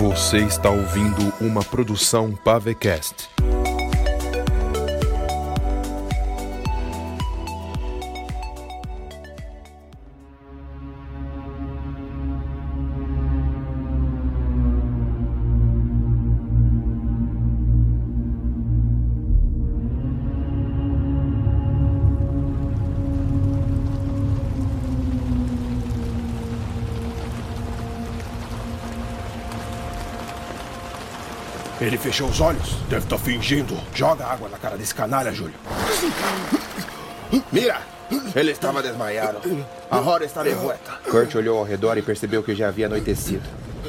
Você está ouvindo uma produção Pavecast. Ele fechou os olhos. Deve estar fingindo. Joga água na cara desse canalha, Júlio. Mira! Ele estava desmaiado. A roda está revuelta. Kurt olhou ao redor e percebeu que já havia anoitecido.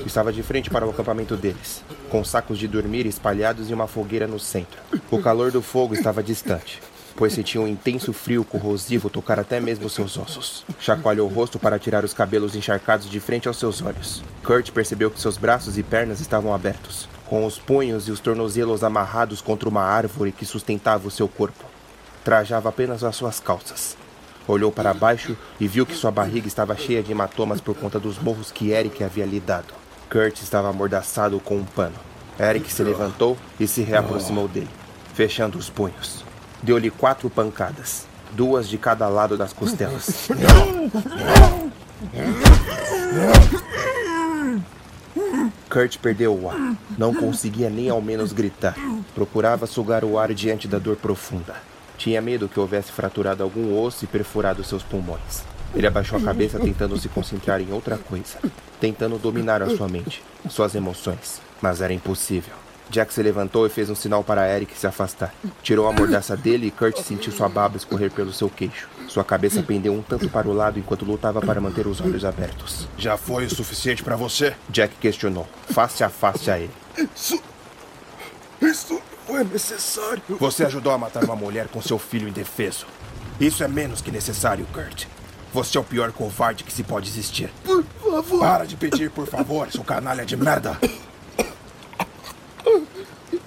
Estava de frente para o acampamento deles, com sacos de dormir espalhados e uma fogueira no centro. O calor do fogo estava distante, pois sentia um intenso frio corrosivo tocar até mesmo seus ossos. Chacoalhou o rosto para tirar os cabelos encharcados de frente aos seus olhos. Kurt percebeu que seus braços e pernas estavam abertos, com os punhos e os tornozelos amarrados contra uma árvore que sustentava o seu corpo. Trajava apenas as suas calças. Olhou para baixo e viu que sua barriga estava cheia de hematomas por conta dos morros que Eric havia lhe dado. Kurt estava amordaçado com um pano. Eric se levantou e se reaproximou dele, fechando os punhos. Deu-lhe quatro pancadas, duas de cada lado das costelas. Kurt perdeu o ar. Não conseguia nem ao menos gritar. Procurava sugar o ar diante da dor profunda. Tinha medo que houvesse fraturado algum osso e perfurado seus pulmões. Ele abaixou a cabeça tentando se concentrar em outra coisa, tentando dominar a sua mente, suas emoções, mas era impossível. Jack se levantou e fez um sinal para Eric se afastar. Tirou a mordaça dele e Kurt sentiu sua baba escorrer pelo seu queixo. Sua cabeça pendeu um tanto para o lado enquanto lutava para manter os olhos abertos. Já foi o suficiente para você? Jack questionou, face a face a ele. Isso. Isso não é necessário. Você ajudou a matar uma mulher com seu filho indefeso. Isso é menos que necessário, Kurt. Você é o pior covarde que se pode existir. Por favor. Para de pedir, por favor, seu canalha de merda.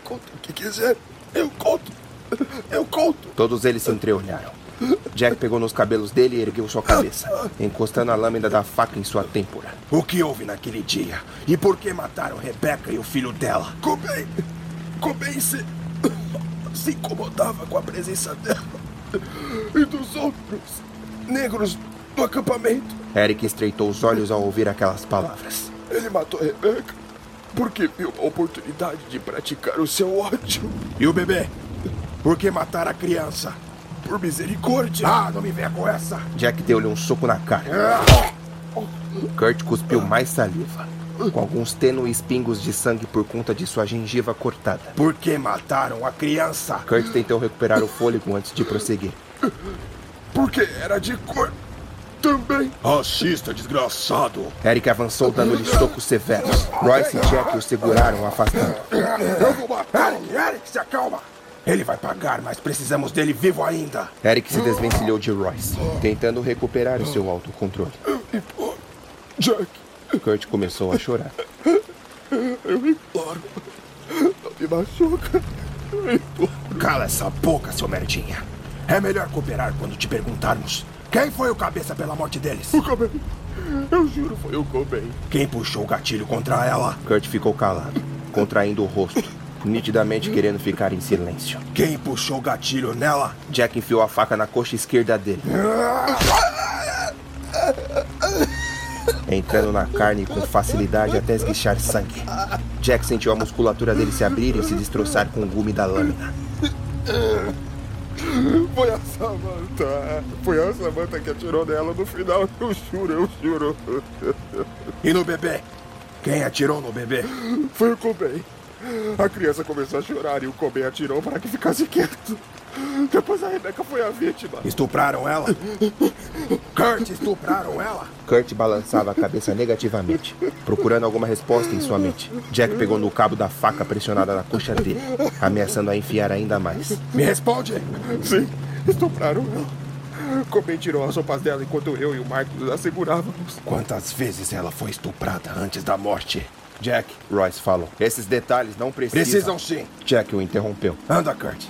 Conta o que quiser. Eu conto. Eu conto. Todos eles se entreolharam. Jack pegou nos cabelos dele e ergueu sua cabeça, encostando a lâmina da faca em sua têmpora. O que houve naquele dia? E por que mataram Rebecca e o filho dela? Cobain. Cobain se. se incomodava com a presença dela e dos outros negros do acampamento. Eric estreitou os olhos ao ouvir aquelas palavras. Ele matou Rebecca porque viu uma oportunidade de praticar o seu ódio. E o bebê? Por que matar a criança? Por misericórdia. Ah, não me venha com essa. Jack deu-lhe um soco na cara. Kurt cuspiu mais saliva, com alguns tênues pingos de sangue por conta de sua gengiva cortada. Por que mataram a criança? Kurt tentou recuperar o fôlego antes de prosseguir. Porque era de cor também. Racista desgraçado. Eric avançou dando-lhe socos severos. Royce e Jack o seguraram, afastando. Eu vou matar. Eric, se acalma. Ele vai pagar, mas precisamos dele vivo ainda. Eric se desvencilhou de Royce, tentando recuperar o seu autocontrole. Jack, Kurt começou a chorar. eu imploro. Não me machuca. Eu imploro. Cala essa boca, seu merdinha. É melhor cooperar quando te perguntarmos quem foi o cabeça pela morte deles. O Cobain. Eu juro foi o Cobain. Quem puxou o gatilho contra ela? Kurt ficou calado, contraindo o rosto, nitidamente querendo ficar em silêncio. Quem puxou o gatilho nela? Jack enfiou a faca na coxa esquerda dele, entrando na carne com facilidade até esguichar sangue. Jack sentiu a musculatura dele se abrir e se destroçar com o gume da lâmina. Foi a Samantha. Foi a Samantha que atirou nela no final. Eu juro, eu juro. E no bebê? Quem atirou no bebê? Foi o Cobain. A criança começou a chorar e o Cobain atirou para que ficasse quieto. Depois a Rebecca foi a vítima. Estupraram ela? Kurt, estupraram ela? Kurt balançava a cabeça negativamente, procurando alguma resposta em sua mente. Jack pegou no cabo da faca pressionada na coxa dele, ameaçando a enfiar ainda mais. Me responde. Sim, estupraram ela. Cobain tirou as roupas dela enquanto eu e o Marcos a segurávamos. Quantas vezes ela foi estuprada antes da morte? Jack, Royce falou. Esses detalhes não precisam. Precisam sim. Jack o interrompeu. Anda, Kurt.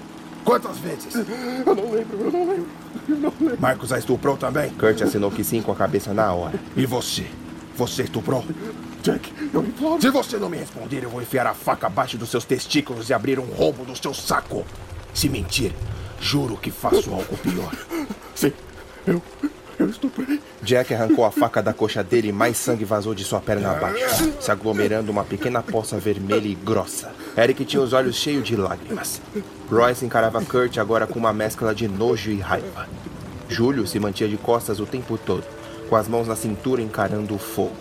Quantas vezes? Eu não lembro, eu não lembro. Eu não lembro. Marcos a estuprou também? Kurt assinou que sim com a cabeça na hora. E você? Você estuprou? Jack, eu imploro. Se você não me responder, eu vou enfiar a faca abaixo dos seus testículos e abrir um rombo no seu saco. Se mentir, juro que faço algo pior. Sim, eu. Eu estuprei. Jack arrancou a faca da coxa dele e mais sangue vazou de sua perna abaixo, se aglomerando uma pequena poça vermelha e grossa. Eric tinha os olhos cheios de lágrimas. Royce encarava Kurt agora com uma mescla de nojo e raiva. Júlio se mantinha de costas o tempo todo, com as mãos na cintura encarando o fogo.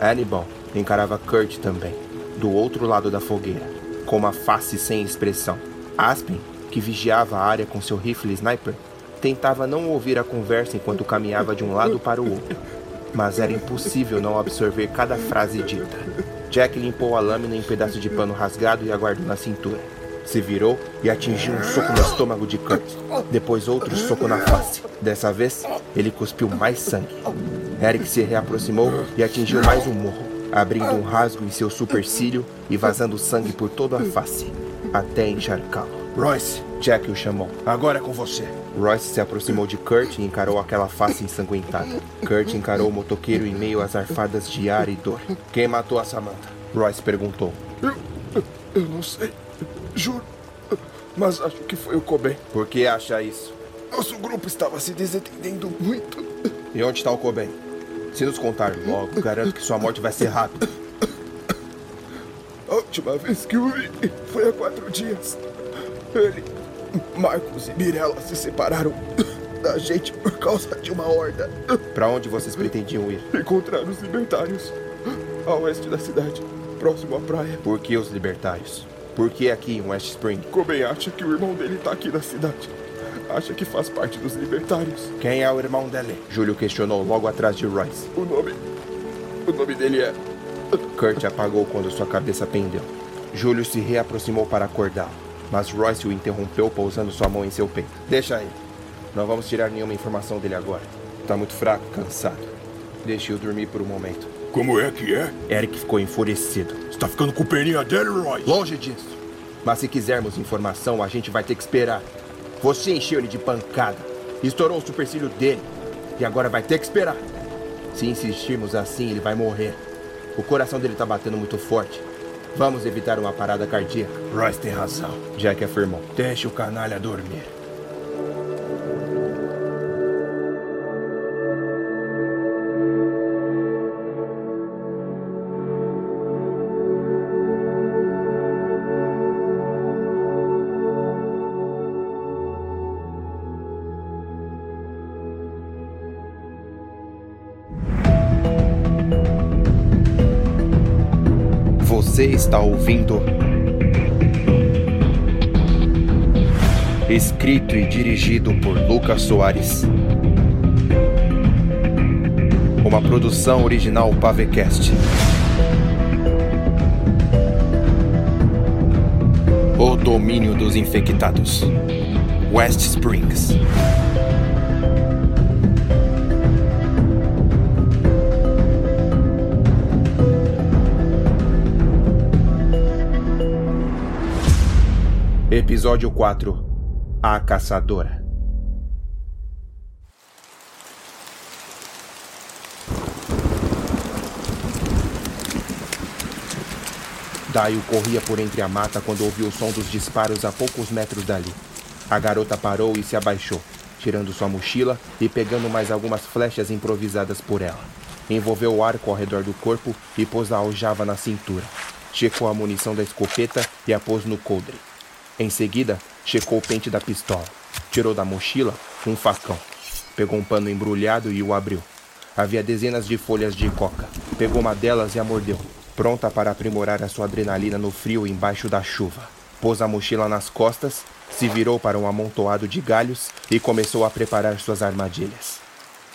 Hannibal encarava Kurt também, do outro lado da fogueira, com uma face sem expressão. Aspen, que vigiava a área com seu rifle sniper, Tentava não ouvir a conversa enquanto caminhava de um lado para o outro, mas era impossível não absorver cada frase dita. Jack limpou a lâmina em um pedaço de pano rasgado e aguardou na cintura. Se virou e atingiu um soco no estômago de Kurt. Depois outro soco na face. Dessa vez, ele cuspiu mais sangue. Eric se reaproximou e atingiu mais um morro, abrindo um rasgo em seu supercílio e vazando sangue por toda a face, até encharcá-lo. Royce, Jack o chamou. agora é com você. Royce se aproximou de Kurt e encarou aquela face ensanguentada. Kurt encarou o motoqueiro em meio às arfadas de ar e dor. Quem matou a Samantha? Royce perguntou. Eu. Eu não sei. Juro. Mas acho que foi o Coben. Por que acha isso? Nosso grupo estava se desentendendo muito. E onde está o Coben? Se nos contar logo, garanto que sua morte vai ser rápida. A última vez que o vi foi há quatro dias. Ele, Marcos e Mirella se separaram da gente por causa de uma horda. Para onde vocês pretendiam ir? Encontrar os libertários a oeste da cidade, próximo à praia. Por que os libertários? Por que aqui em West Spring? Coben acha que o irmão dele tá aqui na cidade. Acha que faz parte dos libertários. Quem é o irmão dele? Júlio questionou logo atrás de Royce. O nome. O nome dele é. Kurt apagou quando sua cabeça pendeu. Júlio se reaproximou para acordá-lo, mas Royce o interrompeu pousando sua mão em seu peito. Deixa aí. Não vamos tirar nenhuma informação dele agora. Tá muito fraco, cansado. Deixe-o dormir por um momento. Como é que é? Eric ficou enfurecido. Você tá ficando com peninha dele, Royce? Longe disso. Mas se quisermos informação, a gente vai ter que esperar. Você encheu ele de pancada, estourou o supercílio dele, e agora vai ter que esperar. Se insistirmos assim, ele vai morrer. O coração dele tá batendo muito forte. Vamos evitar uma parada cardíaca. Royce tem razão. Jack afirmou. Deixe o canalha dormir. Está ouvindo. Escrito e dirigido por Lucas Soares. Uma produção original Pavecast. O domínio dos infectados. West Springs. Episódio 4 A Caçadora Daio corria por entre a mata quando ouviu o som dos disparos a poucos metros dali. A garota parou e se abaixou, tirando sua mochila e pegando mais algumas flechas improvisadas por ela. Envolveu o arco ao redor do corpo e pôs a aljava na cintura. Checou a munição da escopeta e a pôs no coldre. Em seguida, checou o pente da pistola. Tirou da mochila um facão. Pegou um pano embrulhado e o abriu. Havia dezenas de folhas de coca. Pegou uma delas e a mordeu, pronta para aprimorar a sua adrenalina no frio embaixo da chuva. Pôs a mochila nas costas, se virou para um amontoado de galhos e começou a preparar suas armadilhas.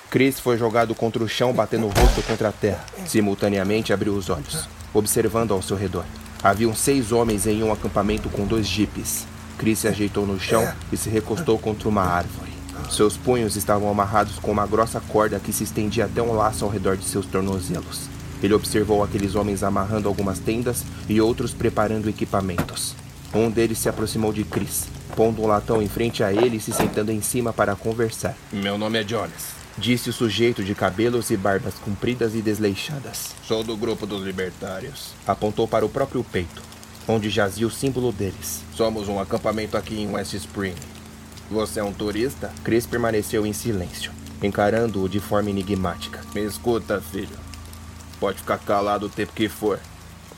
Chris foi jogado contra o chão, batendo o rosto contra a terra. Simultaneamente abriu os olhos, observando ao seu redor. Haviam seis homens em um acampamento com dois jipes. Chris se ajeitou no chão e se recostou contra uma árvore. Seus punhos estavam amarrados com uma grossa corda que se estendia até um laço ao redor de seus tornozelos. Ele observou aqueles homens amarrando algumas tendas e outros preparando equipamentos. Um deles se aproximou de Chris, pondo um latão em frente a ele e se sentando em cima para conversar. Meu nome é Jonas. Disse o sujeito de cabelos e barbas compridas e desleixadas. Sou do grupo dos libertários. Apontou para o próprio peito, onde jazia o símbolo deles. Somos um acampamento aqui em West Spring. Você é um turista? Chris permaneceu em silêncio, encarando-o de forma enigmática. Me escuta, filho. Pode ficar calado o tempo que for.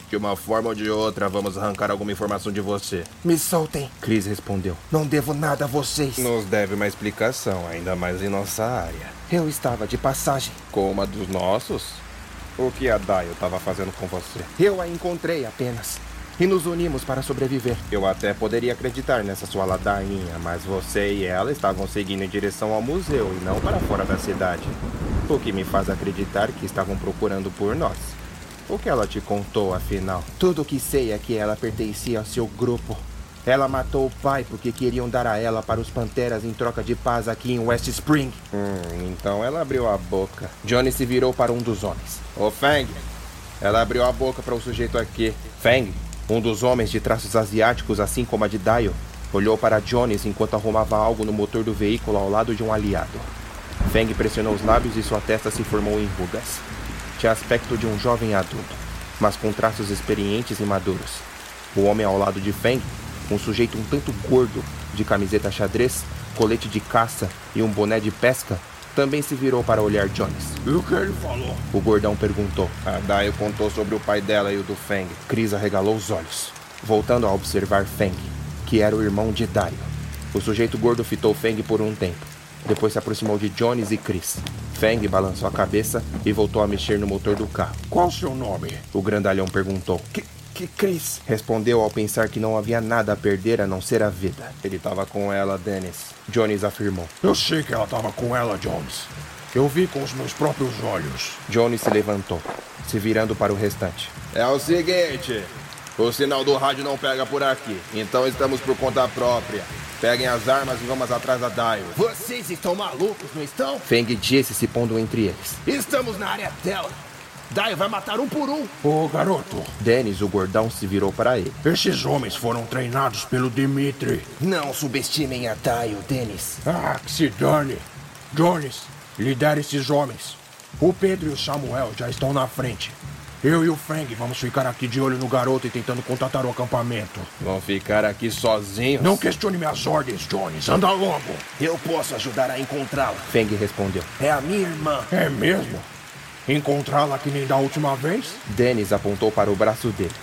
De uma forma ou de outra, vamos arrancar alguma informação de você. Me soltem. Chris respondeu. Não devo nada a vocês. Nos deve uma explicação, ainda mais em nossa área. Eu estava de passagem. Com uma dos nossos? O que a Dayo estava fazendo com você? Eu a encontrei apenas. E nos unimos para sobreviver. Eu até poderia acreditar nessa sua ladainha, mas você e ela estavam seguindo em direção ao museu e não para fora da cidade. O que me faz acreditar que estavam procurando por nós. O que ela te contou, afinal? Tudo o que sei é que ela pertencia ao seu grupo. Ela matou o pai porque queriam dar a ela para os Panteras em troca de paz aqui em West Spring. Hum, então ela abriu a boca. Johnny se virou para um dos homens. Ô Fang, ela abriu a boca para o sujeito aqui. Fang, um dos homens de traços asiáticos, assim como a de Dio, olhou para Jones enquanto arrumava algo no motor do veículo ao lado de um aliado. Feng pressionou os lábios e sua testa se formou em rugas. Tinha aspecto de um jovem adulto, mas com traços experientes e maduros. O homem ao lado de Feng, um sujeito um tanto gordo, de camiseta xadrez, colete de caça e um boné de pesca, também se virou para olhar Jones. E o que ele falou? O gordão perguntou. A Dayo contou sobre o pai dela e o do Feng. Chris arregalou os olhos, voltando a observar Feng, que era o irmão de Dario. O sujeito gordo fitou Feng por um tempo. Depois se aproximou de Jones e Chris. Feng balançou a cabeça e voltou a mexer no motor do carro. Qual o seu nome? O grandalhão perguntou. Que, que Chris? Respondeu ao pensar que não havia nada a perder a não ser a vida. Ele estava com ela, Dennis. Jones afirmou. Eu sei que ela estava com ela, Jones. Eu vi com os meus próprios olhos. Jones se levantou, se virando para o restante. É o seguinte: o sinal do rádio não pega por aqui, então estamos por conta própria. Peguem as armas e vamos atrás da Dio. Vocês estão malucos, não estão? Feng disse se pondo entre eles. Estamos na área dela. Dio vai matar um por um. Ô, garoto. Dennis, o gordão, se virou para ele. Esses homens foram treinados pelo Dimitri. Não subestimem a Dio, Dennis. Ah, que se dane. Jones, lidere esses homens. O Pedro e o Samuel já estão na frente. Eu e o Feng vamos ficar aqui de olho no garoto e tentando contatar o acampamento. Vão ficar aqui sozinhos? Não questione minhas ordens, Jones. Anda logo. Eu posso ajudar a encontrá-la. Feng respondeu. É a minha irmã. É mesmo? Encontrá-la que nem da última vez? Dennis apontou para o braço dele.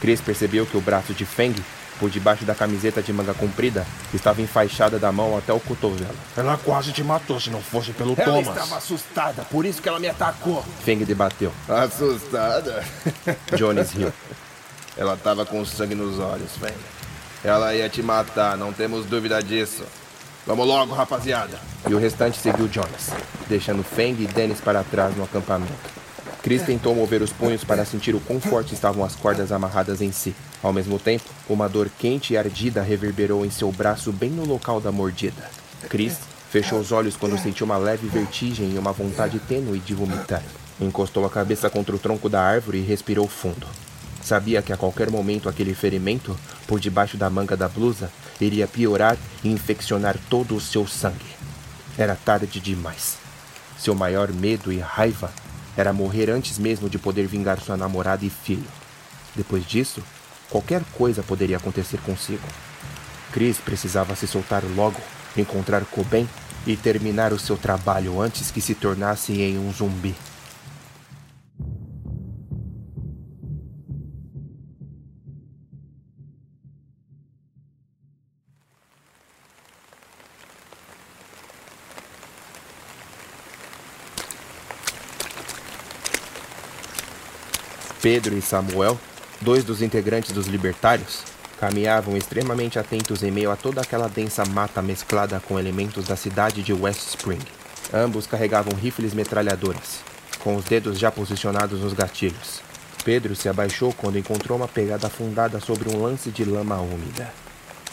Chris percebeu que o braço de Feng, por debaixo da camiseta de manga comprida, estava enfaixada da mão até o cotovelo. Ela quase te matou se não fosse pelo ela Thomas. estava assustada, por isso que ela me atacou. Feng debateu. Assustada? Jones riu. Ela estava com sangue nos olhos, Feng. Ela ia te matar, não temos dúvida disso. Vamos logo, rapaziada. E o restante seguiu Jones, deixando Feng e Dennis para trás no acampamento. Chris tentou mover os punhos para sentir o quão forte estavam as cordas amarradas em si. Ao mesmo tempo, uma dor quente e ardida reverberou em seu braço bem no local da mordida. Chris fechou os olhos quando sentiu uma leve vertigem e uma vontade tênue de vomitar. Encostou a cabeça contra o tronco da árvore e respirou fundo. Sabia que a qualquer momento aquele ferimento, por debaixo da manga da blusa, iria piorar e infeccionar todo o seu sangue. Era tarde demais. Seu maior medo e raiva era morrer antes mesmo de poder vingar sua namorada e filho. Depois disso, qualquer coisa poderia acontecer consigo. Chris precisava se soltar logo, encontrar Coben e terminar o seu trabalho antes que se tornasse em um zumbi. Pedro e Samuel, dois dos integrantes dos Libertários, caminhavam extremamente atentos em meio a toda aquela densa mata mesclada com elementos da cidade de West Spring. Ambos carregavam rifles metralhadoras, com os dedos já posicionados nos gatilhos. Pedro se abaixou quando encontrou uma pegada afundada sobre um lance de lama úmida.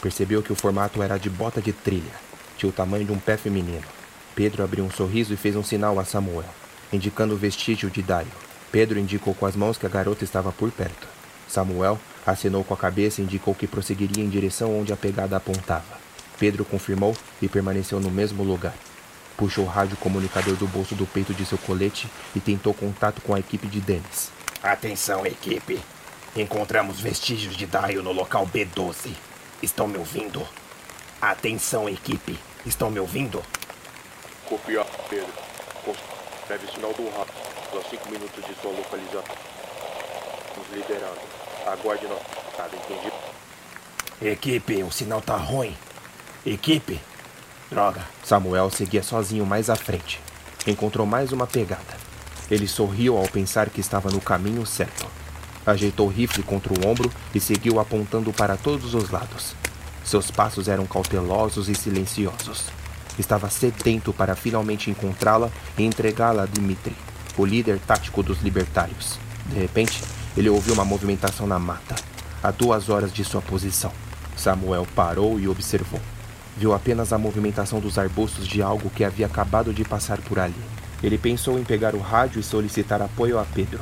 Percebeu que o formato era de bota de trilha, tinha o tamanho de um pé feminino. Pedro abriu um sorriso e fez um sinal a Samuel, indicando o vestígio de Dario. Pedro indicou com as mãos que a garota estava por perto. Samuel acenou com a cabeça e indicou que prosseguiria em direção onde a pegada apontava. Pedro confirmou e permaneceu no mesmo lugar. Puxou o rádio comunicador do bolso do peito de seu colete e tentou contato com a equipe de Dennis. Atenção, equipe. Encontramos vestígios de Dio no local B12. Estão me ouvindo? Atenção, equipe. Estão me ouvindo? Copiar, Pedro. Deve sinal do rádio. A 5 minutos de sua localização. Nos liderando. Aguarde nosso nada, entendido? Equipe, o sinal tá ruim. Equipe. Droga. Samuel seguia sozinho mais à frente. Encontrou mais uma pegada. Ele sorriu ao pensar que estava no caminho certo. Ajeitou o rifle contra o ombro e seguiu apontando para todos os lados. Seus passos eram cautelosos e silenciosos. Estava sedento para finalmente encontrá-la e entregá-la a Dimitri, o líder tático dos libertários. De repente, ele ouviu uma movimentação na mata, a duas horas de sua posição. Samuel parou e observou. Viu apenas a movimentação dos arbustos de algo que havia acabado de passar por ali. Ele pensou em pegar o rádio e solicitar apoio a Pedro,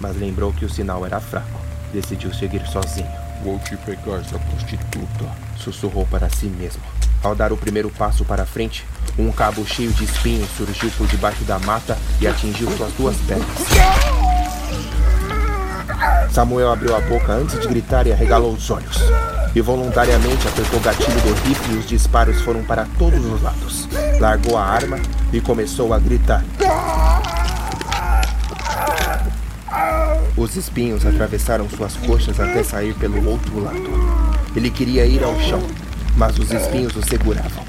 mas lembrou que o sinal era fraco. Decidiu seguir sozinho. Vou te pegar essa prostituta. Sussurrou para si mesmo. Ao dar o primeiro passo para frente, um cabo cheio de espinhos surgiu por debaixo da mata e atingiu suas duas pernas. Samuel abriu a boca antes de gritar e arregalou os olhos. E voluntariamente apertou o gatilho do rifle e os disparos foram para todos os lados. Largou a arma e começou a gritar. Os espinhos atravessaram suas coxas até sair pelo outro lado. Ele queria ir ao chão, mas os espinhos o seguravam.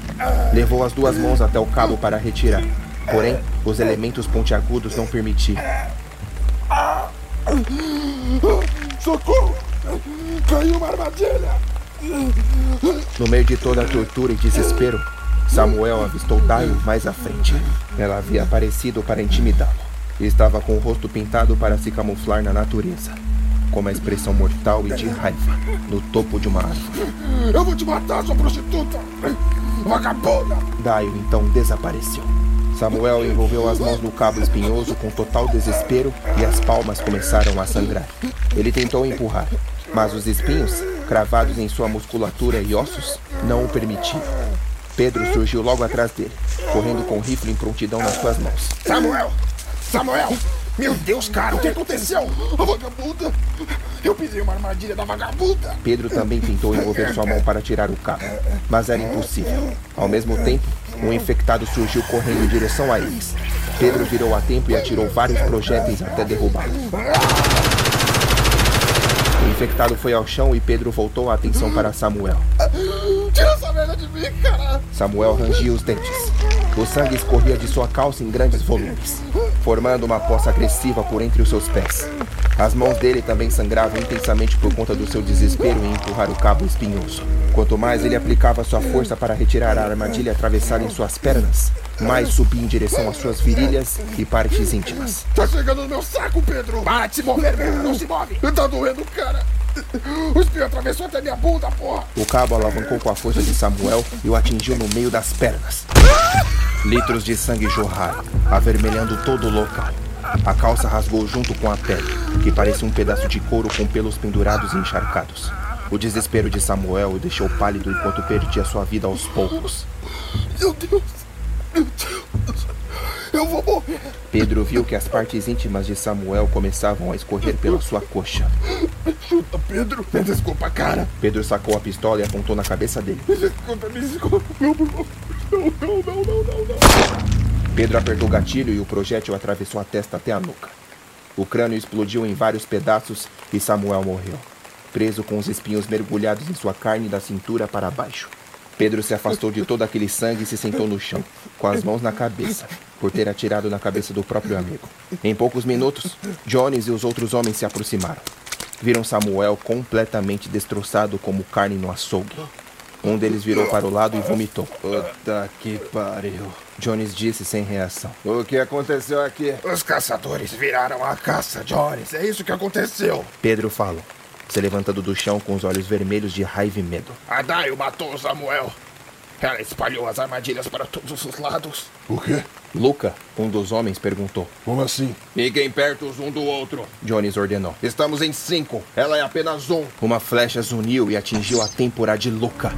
Levou as duas mãos até o cabo para retirar. Porém, os elementos pontiagudos não permitiam. Socorro! Caiu uma armadilha! No meio de toda a tortura e desespero, Samuel avistou Dio mais à frente. Ela havia aparecido para intimidá-lo. Estava com o rosto pintado para se camuflar na natureza, com uma expressão mortal e de raiva no topo de uma árvore. Eu vou te matar, sua prostituta! Vagabunda! Dio então desapareceu. Samuel envolveu as mãos no cabo espinhoso com total desespero e as palmas começaram a sangrar. Ele tentou empurrar, mas os espinhos, cravados em sua musculatura e ossos, não o permitiam. Pedro surgiu logo atrás dele, correndo com o rifle em prontidão nas suas mãos. Samuel! Samuel! Meu Deus, cara, o que aconteceu? A vagabunda! Eu pisei uma armadilha da vagabunda! Pedro também tentou envolver sua mão para tirar o cabo, mas era impossível. Ao mesmo tempo, um infectado surgiu correndo em direção a eles. Pedro virou a tempo e atirou vários projéteis até derrubá-lo. O infectado foi ao chão e Pedro voltou a atenção para Samuel. Tira essa merda de mim, cara! Samuel rangia os dentes. O sangue escorria de sua calça em grandes volumes, formando uma poça agressiva por entre os seus pés. As mãos dele também sangravam intensamente por conta do seu desespero em empurrar o cabo espinhoso. Quanto mais ele aplicava sua força para retirar a armadilha atravessada em suas pernas, mais subia em direção às suas virilhas e partes íntimas. Tá chegando no meu saco, Pedro! Para de se mover, velho! Não se move! Tá doendo, cara! O espinho atravessou até minha bunda, porra! O cabo alavancou com a força de Samuel e o atingiu no meio das pernas. Litros de sangue jorraram, avermelhando todo o local. A calça rasgou junto com a pele, que parecia um pedaço de couro com pelos pendurados e encharcados. O desespero de Samuel o deixou pálido enquanto perdia sua vida aos poucos. Meu Deus! Meu Deus! Eu vou morrer! Pedro viu que as partes íntimas de Samuel começavam a escorrer pela sua coxa. Chuta, Pedro! Me desculpa, cara! Pedro sacou a pistola e apontou na cabeça dele. Me desculpa, me desculpa! Não, não, não, não, não, não, não, não! Pedro apertou o gatilho e o projétil atravessou a testa até a nuca. O crânio explodiu em vários pedaços e Samuel morreu, preso com os espinhos mergulhados em sua carne da cintura para baixo. Pedro se afastou de todo aquele sangue e se sentou no chão, com as mãos na cabeça, por ter atirado na cabeça do próprio amigo. Em poucos minutos, Jones e os outros homens se aproximaram. Viram Samuel completamente destroçado como carne no açougue. Um deles virou para o lado e vomitou. Puta que pariu. Jones disse sem reação. O que aconteceu aqui? Os caçadores viraram a caça, Jones. É isso que aconteceu. Pedro falou, se levantando do chão com os olhos vermelhos de raiva e medo. A Daio matou o Samuel. Ela espalhou as armadilhas para todos os lados. O quê? Luca, um dos homens, perguntou. Como assim? Fiquem perto um do outro. Jones ordenou. Estamos em cinco. Ela é apenas um. Uma flecha zuniu e atingiu a têmpora de Luca,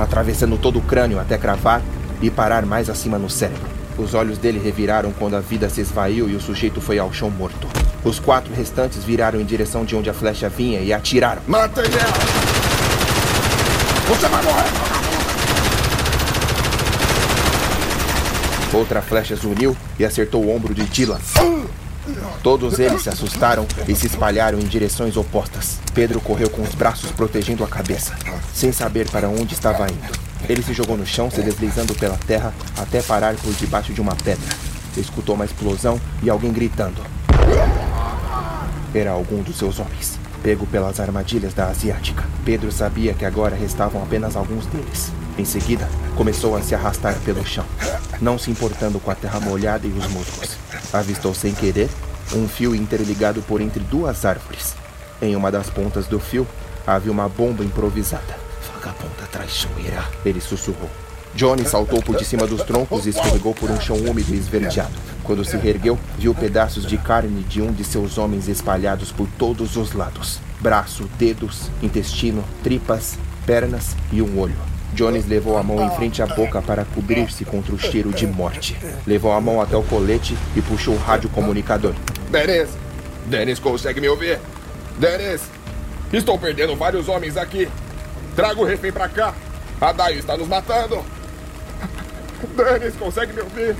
atravessando todo o crânio até cravar e parar mais acima no cérebro. Os olhos dele reviraram quando a vida se esvaiu e o sujeito foi ao chão morto. Os quatro restantes viraram em direção de onde a flecha vinha e atiraram. Mata ele! Você vai morrer! Outra flecha zuniu e acertou o ombro de Dylan. Todos eles se assustaram e se espalharam em direções opostas. Pedro correu com os braços protegendo a cabeça, sem saber para onde estava indo. Ele se jogou no chão, se deslizando pela terra até parar por debaixo de uma pedra. Escutou uma explosão e alguém gritando. Era algum dos seus homens, pego pelas armadilhas da asiática. Pedro sabia que agora restavam apenas alguns deles. Em seguida, começou a se arrastar pelo chão, não se importando com a terra molhada e os musgos. Avistou sem querer um fio interligado por entre duas árvores. Em uma das pontas do fio havia uma bomba improvisada. Vagabunda traiçoeira, ele sussurrou. Johnny saltou por de cima dos troncos e escorregou por um chão úmido e esverdeado. Quando se reergueu, viu pedaços de carne de um de seus homens espalhados por todos os lados: braço, dedos, intestino, tripas, pernas e um olho. Jones levou a mão em frente à boca para cobrir-se contra o cheiro de morte. Levou a mão até o colete e puxou o rádio comunicador. Dennis! Dennis, consegue me ouvir? Dennis! Estou perdendo vários homens aqui. Traga o refém pra cá. A Daio está nos matando. Dennis, consegue me ouvir?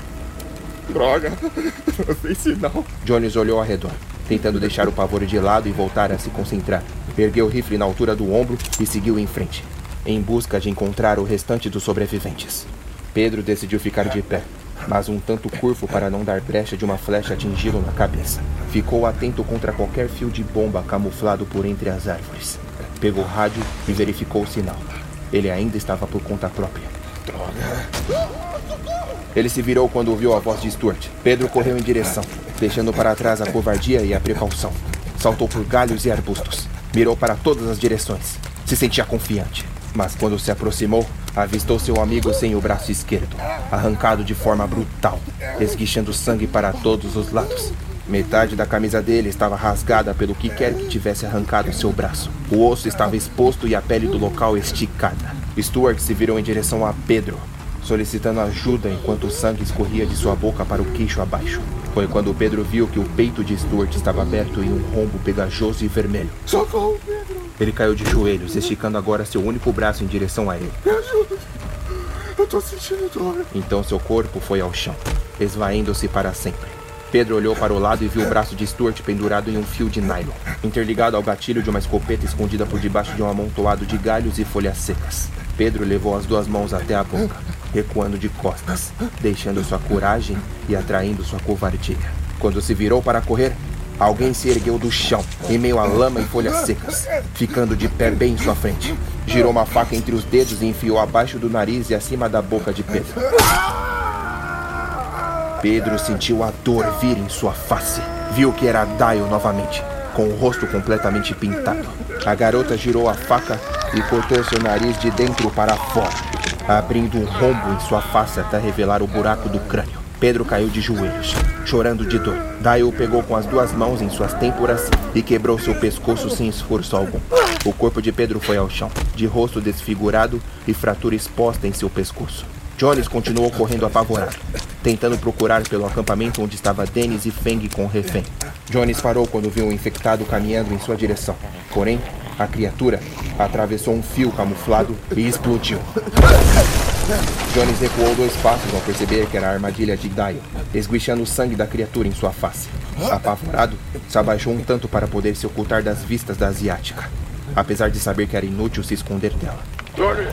Droga, não sei se não. Jones olhou ao redor, tentando deixar o pavor de lado e voltar a se concentrar. Ergueu o rifle na altura do ombro e seguiu em frente, em busca de encontrar o restante dos sobreviventes. Pedro decidiu ficar de pé, mas um tanto curvo para não dar brecha de uma flecha atingi-lo na cabeça. Ficou atento contra qualquer fio de bomba camuflado por entre as árvores. Pegou o rádio e verificou o sinal. Ele ainda estava por conta própria. Ele se virou quando ouviu a voz de Stuart. Pedro correu em direção, deixando para trás a covardia e a precaução. Saltou por galhos e arbustos. Mirou para todas as direções. Se sentia confiante. Mas quando se aproximou, avistou seu amigo sem o braço esquerdo, arrancado de forma brutal, esguichando sangue para todos os lados. Metade da camisa dele estava rasgada pelo que quer que tivesse arrancado seu braço. O osso estava exposto e a pele do local esticada. Stuart se virou em direção a Pedro, solicitando ajuda enquanto o sangue escorria de sua boca para o queixo abaixo. Foi quando Pedro viu que o peito de Stuart estava aberto em um rombo pegajoso e vermelho. Socorro, Pedro! Ele caiu de joelhos, esticando agora seu único braço em direção a ele. Me ajuda! Eu tô sentindo dor. Então seu corpo foi ao chão, esvaindo-se para sempre. Pedro olhou para o lado e viu o braço de Stuart pendurado em um fio de nylon, interligado ao gatilho de uma escopeta escondida por debaixo de um amontoado de galhos e folhas secas. Pedro levou as duas mãos até a boca, recuando de costas, deixando sua coragem e atraindo sua covardia. Quando se virou para correr, alguém se ergueu do chão, em meio à lama e folhas secas, ficando de pé bem em sua frente. Girou uma faca entre os dedos e enfiou abaixo do nariz e acima da boca de Pedro. Pedro sentiu a dor vir em sua face. Viu que era Dio novamente, com o rosto completamente pintado. A garota girou a faca e cortou seu nariz de dentro para fora, abrindo um rombo em sua face até revelar o buraco do crânio. Pedro caiu de joelhos, chorando de dor. Dio o pegou com as duas mãos em suas têmporas e quebrou seu pescoço sem esforço algum. O corpo de Pedro foi ao chão, de rosto desfigurado e fratura exposta em seu pescoço. Jones continuou correndo apavorado, tentando procurar pelo acampamento onde estava Dennis e Feng com o refém. Jones parou quando viu um infectado caminhando em sua direção. Porém, a criatura atravessou um fio camuflado e explodiu. Jones recuou dois passos ao perceber que era a armadilha de Dio, esguichando o sangue da criatura em sua face. Apavorado, se abaixou um tanto para poder se ocultar das vistas da asiática, apesar de saber que era inútil se esconder dela. Johnny,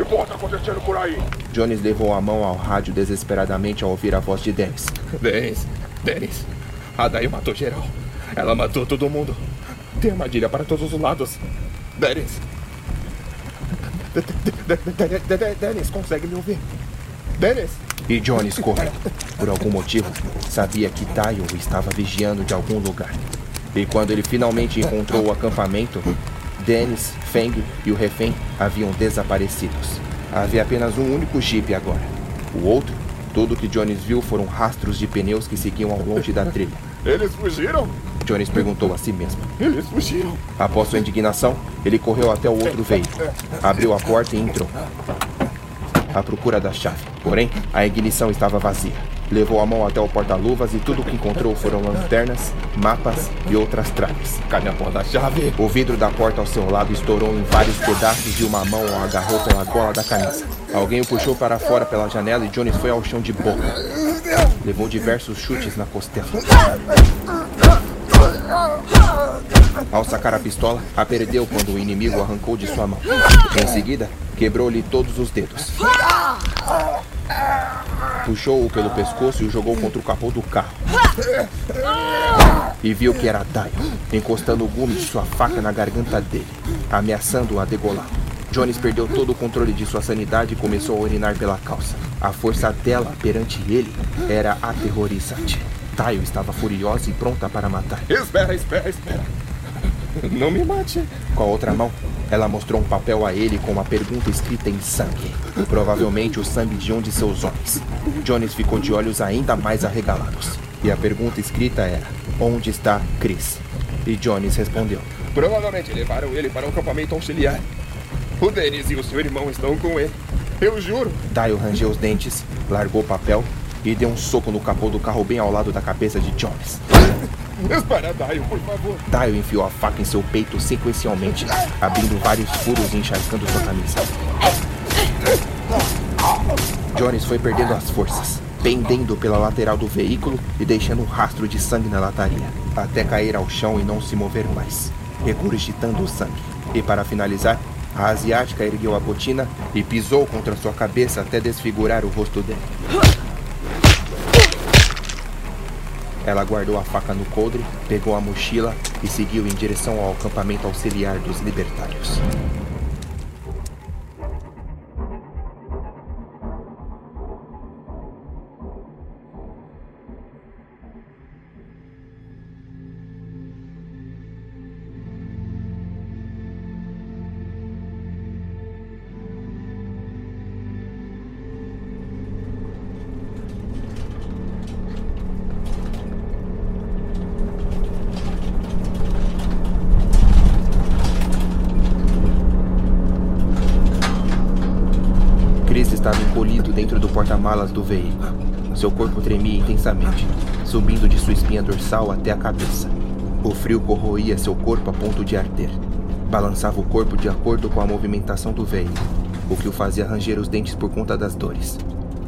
o que porra tá acontecendo por aí? Jones levou a mão ao rádio desesperadamente ao ouvir a voz de Dennis. Dennis, Dennis. A Daí matou geral. Ela matou todo mundo. Tem armadilha para todos os lados. Dennis. Dennis, consegue me ouvir? Dennis? E Jones correu. Por algum motivo, sabia que Tayo estava vigiando de algum lugar. E quando ele finalmente encontrou o acampamento, Dennis, Feng e o refém haviam desaparecidos. Havia apenas um único jipe agora. O outro, tudo que Jones viu foram rastros de pneus que seguiam ao longe da trilha. Eles fugiram? Jones perguntou a si mesmo. Eles fugiram. Após sua indignação, ele correu até o outro veículo, abriu a porta e entrou. à procura da chave. Porém, a ignição estava vazia. Levou a mão até o porta-luvas e tudo que encontrou foram lanternas, mapas e outras traves. Cadê a porra da chave? O vidro da porta ao seu lado estourou em vários pedaços e uma mão o agarrou pela gola da camisa. Alguém o puxou para fora pela janela e Jones foi ao chão de boca. Levou diversos chutes na costela. Ao sacar a pistola, a perdeu quando o inimigo arrancou de sua mão. Em seguida, quebrou-lhe todos os dedos. Puxou-o pelo pescoço e o jogou contra o capô do carro. E viu que era Dio, encostando o gume de sua faca na garganta dele, ameaçando-o a degolá Jones perdeu todo o controle de sua sanidade e começou a urinar pela calça. A força dela perante ele era aterrorizante. Tayo estava furiosa e pronta para matar. Espera, espera, espera. Não me mate. Com a outra mão, ela mostrou um papel a ele com uma pergunta escrita em sangue. Provavelmente o sangue de um de seus homens. Jones ficou de olhos ainda mais arregalados. E a pergunta escrita era: Onde está Chris? E Jones respondeu: Provavelmente levaram ele para um acampamento auxiliar. O Denis e o seu irmão estão com ele. Eu juro. Dio rangeu os dentes, largou o papel e deu um soco no capô do carro bem ao lado da cabeça de Jones. Espera, Dio, por favor. Dio enfiou a faca em seu peito sequencialmente, abrindo vários furos e encharcando sua camisa. Jones foi perdendo as forças, pendendo pela lateral do veículo e deixando um rastro de sangue na lataria, até cair ao chão e não se mover mais, regurgitando o sangue. E para finalizar, a asiática ergueu a botina e pisou contra sua cabeça até desfigurar o rosto dele. Ela guardou a faca no coldre, pegou a mochila e seguiu em direção ao acampamento auxiliar dos libertários. Porta-malas do veículo. Seu corpo tremia intensamente, subindo de sua espinha dorsal até a cabeça. O frio corroía seu corpo a ponto de arder. Balançava o corpo de acordo com a movimentação do veículo, o que o fazia ranger os dentes por conta das dores.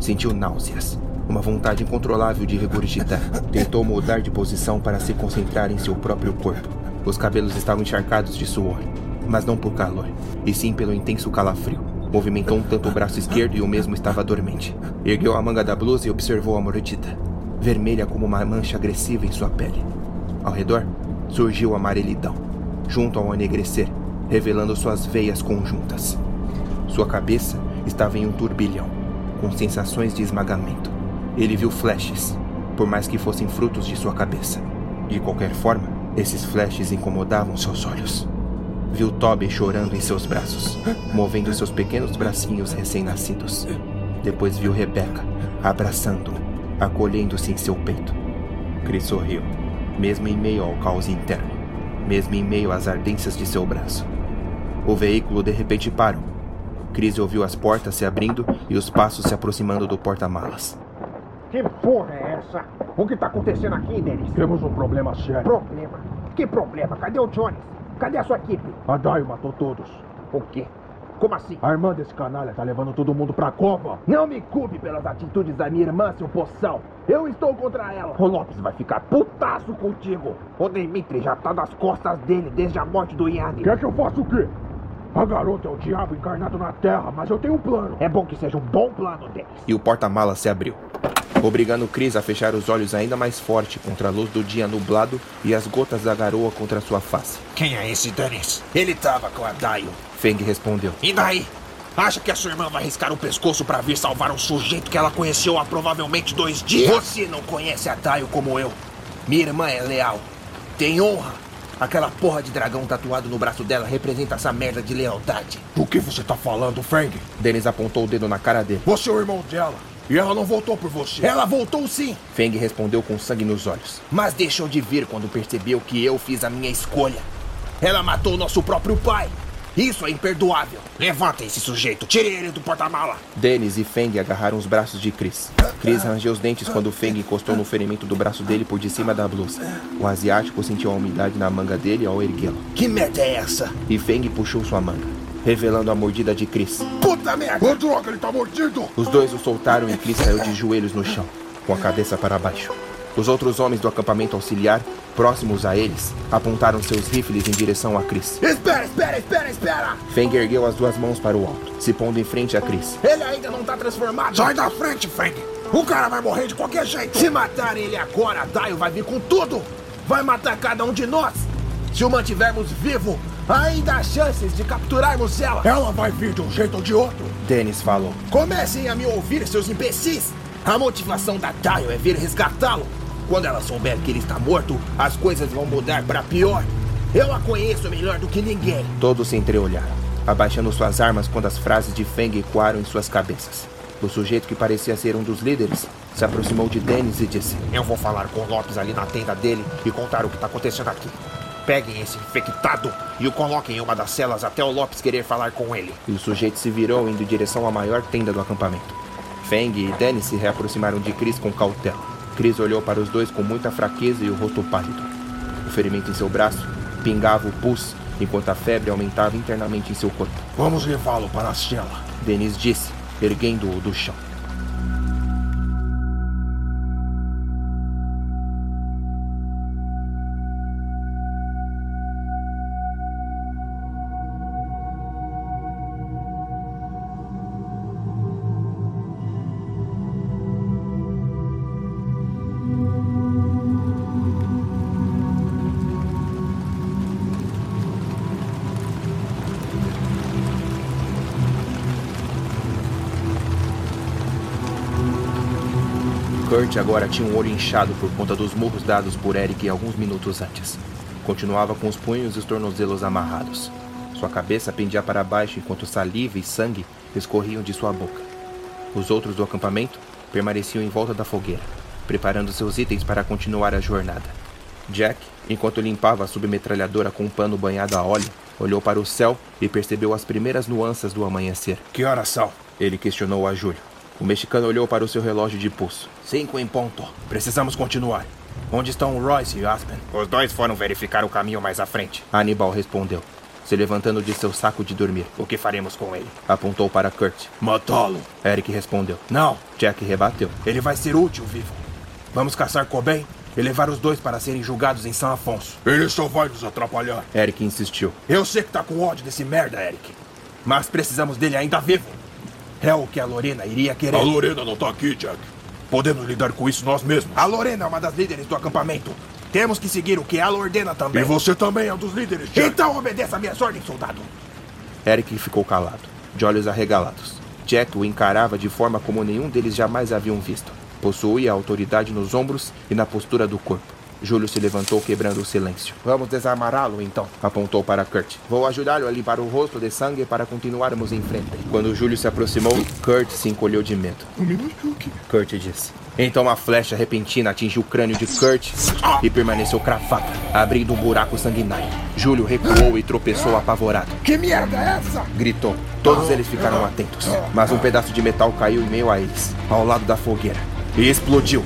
Sentiu náuseas, uma vontade incontrolável de regurgitar. Tentou mudar de posição para se concentrar em seu próprio corpo. Os cabelos estavam encharcados de suor, mas não por calor, e sim pelo intenso calafrio. Movimentou um tanto o braço esquerdo e o mesmo estava dormente. Ergueu a manga da blusa e observou a mordida, vermelha como uma mancha agressiva em sua pele. Ao redor, surgiu a amarelidão, junto ao enegrecer, revelando suas veias conjuntas. Sua cabeça estava em um turbilhão, com sensações de esmagamento. Ele viu flashes, por mais que fossem frutos de sua cabeça. De qualquer forma, esses flashes incomodavam seus olhos. Viu Toby chorando em seus braços, movendo seus pequenos bracinhos recém-nascidos. Depois viu Rebecca abraçando-o, acolhendo-se em seu peito. Chris sorriu, mesmo em meio ao caos interno, mesmo em meio às ardências de seu braço. O veículo de repente parou. Chris ouviu as portas se abrindo e os passos se aproximando do porta-malas. Que porra é essa? O que tá acontecendo aqui, Dennis? Temos um problema sério. Problema? Que problema? Cadê o Jones? Cadê a sua equipe? A Daio matou todos. O quê? Como assim? A irmã desse canalha tá levando todo mundo pra cova. Não me culpe pelas atitudes da minha irmã, seu poção. Eu estou contra ela. O Lopes vai ficar putaço contigo. O Dimitri já tá nas costas dele desde a morte do Yanni. Quer que eu faça o quê? A garota é o diabo encarnado na Terra, mas eu tenho um plano. É bom que seja um bom plano, Dennis. E o porta-malas se abriu obrigando Chris a fechar os olhos ainda mais forte contra a luz do dia nublado e as gotas da garoa contra sua face. Quem é esse Dennis? Ele tava com a Dio. Feng respondeu. E daí? Acha que a sua irmã vai riscar o pescoço para vir salvar um sujeito que ela conheceu há provavelmente dois dias? Você não conhece a Dio como eu. Minha irmã é leal. Tem honra. Aquela porra de dragão tatuado no braço dela representa essa merda de lealdade. O que você tá falando, Feng? Dennis apontou o dedo na cara dele. Você é o irmão dela. E ela não voltou por você. Ela voltou sim. Feng respondeu com sangue nos olhos. Mas deixou de vir quando percebeu que eu fiz a minha escolha. Ela matou nosso próprio pai. Isso é imperdoável. Levanta esse sujeito, tire ele do porta-mala. Dennis e Feng agarraram os braços de Chris. Chris rangeu os dentes quando Feng encostou no ferimento do braço dele por de cima da blusa. O asiático sentiu a umidade na manga dele ao erguê-lo. Que merda é essa? E Feng puxou sua manga, revelando a mordida de Chris. Puta merda! Ô, droga, ele tá mordido! Os dois o soltaram e Chris caiu de joelhos no chão, com a cabeça para baixo. Os outros homens do acampamento auxiliar, próximos a eles, apontaram seus rifles em direção a Chris. Espera, espera, espera, espera! Feng ergueu as duas mãos para o alto, se pondo em frente a Chris. Ele ainda não tá transformado. Sai da frente, Feng! O cara vai morrer de qualquer jeito! Se matarem ele agora, Daio vai vir com tudo! Vai matar cada um de nós! Se o mantivermos vivo, ainda há chances de capturarmos ela! Ela vai vir de um jeito ou de outro! Dennis falou. Comecem a me ouvir, seus imbecis! A motivação da Daio é vir resgatá-lo. Quando ela souber que ele está morto, as coisas vão mudar para pior. Eu a conheço melhor do que ninguém. Todos se entreolharam, abaixando suas armas quando as frases de Feng ecoaram em suas cabeças. O sujeito que parecia ser um dos líderes se aproximou de Dennis e disse: Eu vou falar com o Lopes ali na tenda dele e contar o que está acontecendo aqui. Peguem esse infectado e o coloquem em uma das celas até o Lopes querer falar com ele. E o sujeito se virou indo em direção à maior tenda do acampamento. Feng e Dennis se reaproximaram de Chris com cautela. Chris olhou para os dois com muita fraqueza e o rosto pálido. O ferimento em seu braço pingava o pulso, enquanto a febre aumentava internamente em seu corpo. Vamos levá-lo para a cela. Denis disse, erguendo-o do chão. Kurt agora tinha um olho inchado por conta dos murros dados por Eric alguns minutos antes. Continuava com os punhos e os tornozelos amarrados. Sua cabeça pendia para baixo enquanto saliva e sangue escorriam de sua boca. Os outros do acampamento permaneciam em volta da fogueira, preparando seus itens para continuar a jornada. Jack, enquanto limpava a submetralhadora com um pano banhado a óleo, olhou para o céu e percebeu as primeiras nuances do amanhecer. Que horas são? Ele questionou a Júlio. O mexicano olhou para o seu relógio de pulso. Cinco em ponto. Precisamos continuar. Onde estão Royce e Aspen? Os dois foram verificar o caminho mais à frente. Aníbal respondeu, se levantando de seu saco de dormir. O que faremos com ele? Apontou para Kurt. Matá-lo. Eric respondeu. Não. Jack rebateu. Ele vai ser útil vivo. Vamos caçar Cobain e levar os dois para serem julgados em São Afonso. Ele só vai nos atrapalhar. Eric insistiu. Eu sei que tá com ódio desse merda, Eric. Mas precisamos dele ainda vivo. É o que a Lorena iria querer. A Lorena não tá aqui, Jack. Podemos lidar com isso nós mesmos. A Lorena é uma das líderes do acampamento. Temos que seguir o que ela ordena também. E você também é um dos líderes, Jack. Então obedeça a minhas ordens, soldado. Eric ficou calado, de olhos arregalados. Jack o encarava de forma como nenhum deles jamais haviam visto. Possuía autoridade nos ombros e na postura do corpo. Júlio se levantou quebrando o silêncio. Vamos desamará-lo então, apontou para Kurt. Vou ajudá-lo a limpar o rosto de sangue para continuarmos em frente. Quando Júlio se aproximou, Kurt se encolheu de medo. Kurt disse. Então a flecha repentina atingiu o crânio de Kurt e permaneceu cravada, abrindo um buraco sanguinário. Júlio recuou e tropeçou apavorado. Que merda é essa? Gritou. Todos eles ficaram atentos, mas um pedaço de metal caiu em meio a eles, ao lado da fogueira, e explodiu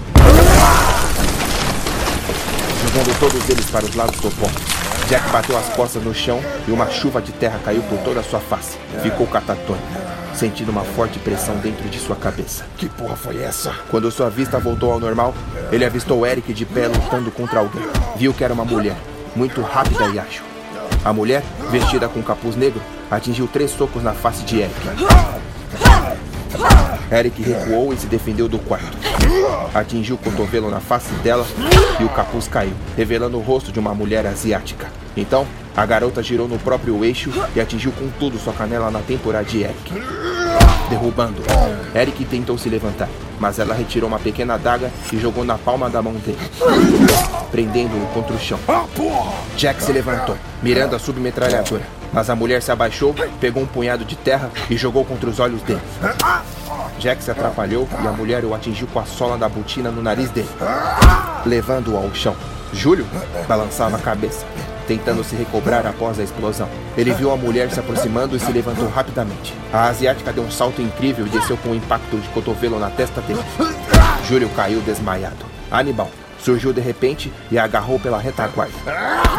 jogando todos eles para os lados opostos. Jack bateu as costas no chão e uma chuva de terra caiu por toda a sua face. Ficou catatônico, sentindo uma forte pressão dentro de sua cabeça. Que porra foi essa? Quando sua vista voltou ao normal, ele avistou Eric de pé lutando contra alguém. Viu que era uma mulher, muito rápida e ágil. A mulher, vestida com capuz negro, atingiu três socos na face de Eric. Eric recuou e se defendeu do quarto. Atingiu o cotovelo na face dela e o capuz caiu, revelando o rosto de uma mulher asiática. Então, a garota girou no próprio eixo e atingiu com tudo sua canela na têmpora de Eric. Derrubando, Eric tentou se levantar, mas ela retirou uma pequena adaga e jogou na palma da mão dele, prendendo-o contra o chão. Jack se levantou, mirando a submetralhadora, mas a mulher se abaixou, pegou um punhado de terra e jogou contra os olhos dele. Jack se atrapalhou e a mulher o atingiu com a sola da botina no nariz dele, levando-o ao chão. Júlio balançava a cabeça, tentando se recobrar após a explosão. Ele viu a mulher se aproximando e se levantou rapidamente. A asiática deu um salto incrível e desceu com um impacto de cotovelo na testa dele. Júlio caiu desmaiado. Aníbal surgiu de repente e a agarrou pela retaguarda,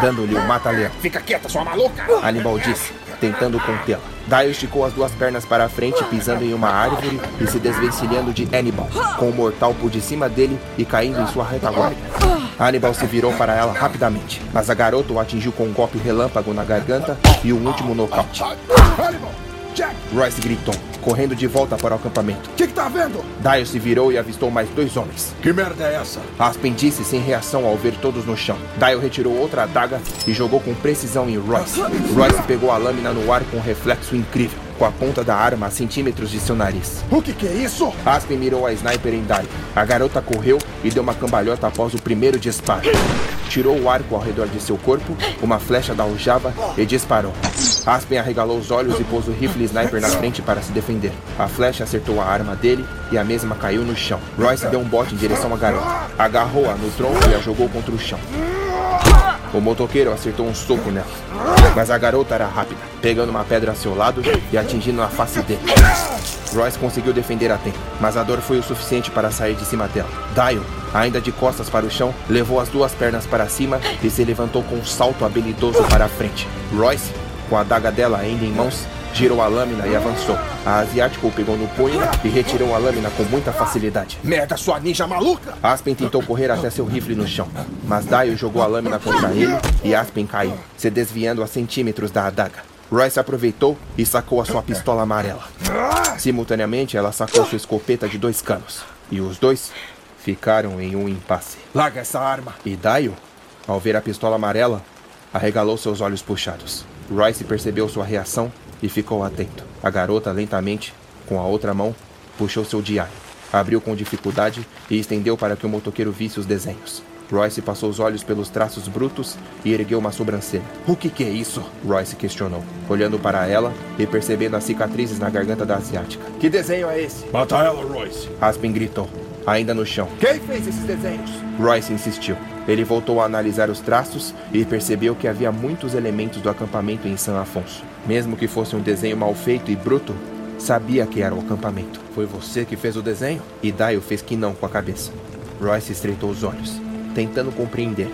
dando-lhe um mata-leão. Fica quieta, sua maluca! Aníbal disse, tentando contê-la. Dio esticou as duas pernas para frente, pisando em uma árvore e se desvencilhando de Hannibal, com o mortal por de cima dele e caindo em sua retaguarda. Hannibal se virou para ela rapidamente, mas a garota o atingiu com um golpe relâmpago na garganta e um último nocaute. Hannibal! Jack! Royce gritou, correndo de volta para o acampamento. O que, que tá vendo? Dio se virou e avistou mais dois homens. Que merda é essa? Aspen disse sem reação ao ver todos no chão. Dio retirou outra adaga e jogou com precisão em Royce. Royce pegou a lâmina no ar com um reflexo incrível, com a ponta da arma a centímetros de seu nariz. O que, que é isso? Aspen mirou a sniper em Dio. A garota correu e deu uma cambalhota após o primeiro disparo. Tirou o arco ao redor de seu corpo, uma flecha da aljava e disparou. Aspen arregalou os olhos e pôs o rifle sniper na frente para se defender. A flecha acertou a arma dele e a mesma caiu no chão. Royce deu um bote em direção à garota. Agarrou-a no tronco e a jogou contra o chão. O motoqueiro acertou um soco nela. Mas a garota era rápida, pegando uma pedra a seu lado e atingindo a face dele. Royce conseguiu defender a tempo, mas a dor foi o suficiente para sair de cima dela. Dio, ainda de costas para o chão, levou as duas pernas para cima e se levantou com um salto habilidoso para a frente. Royce, com a daga dela ainda em mãos, girou a lâmina e avançou. A asiática o pegou no punho e retirou a lâmina com muita facilidade. Merda, sua ninja maluca! Aspen tentou correr até seu rifle no chão, mas Dio jogou a lâmina contra ele e Aspen caiu, se desviando a centímetros da adaga. Royce aproveitou e sacou a sua pistola amarela. Simultaneamente, ela sacou sua escopeta de dois canos. E os dois ficaram em um impasse. Larga essa arma! E Dio, ao ver a pistola amarela, arregalou seus olhos puxados. Royce percebeu sua reação e ficou atento. A garota, lentamente, com a outra mão, puxou seu diário, abriu com dificuldade e estendeu para que o motoqueiro visse os desenhos. Royce passou os olhos pelos traços brutos e ergueu uma sobrancelha. O que, que é isso? Royce questionou, olhando para ela e percebendo as cicatrizes na garganta da asiática. Que desenho é esse? Mata ela, Royce. Aspen gritou, ainda no chão. Quem fez esses desenhos? Royce insistiu. Ele voltou a analisar os traços e percebeu que havia muitos elementos do acampamento em San Afonso. Mesmo que fosse um desenho mal feito e bruto, sabia que era o acampamento. Foi você que fez o desenho? E Dio fez que não com a cabeça. Royce estreitou os olhos, tentando compreender,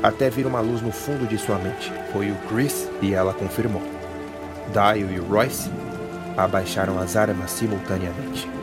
até vir uma luz no fundo de sua mente. Foi o Chris e ela confirmou. Dio e Royce abaixaram as armas simultaneamente.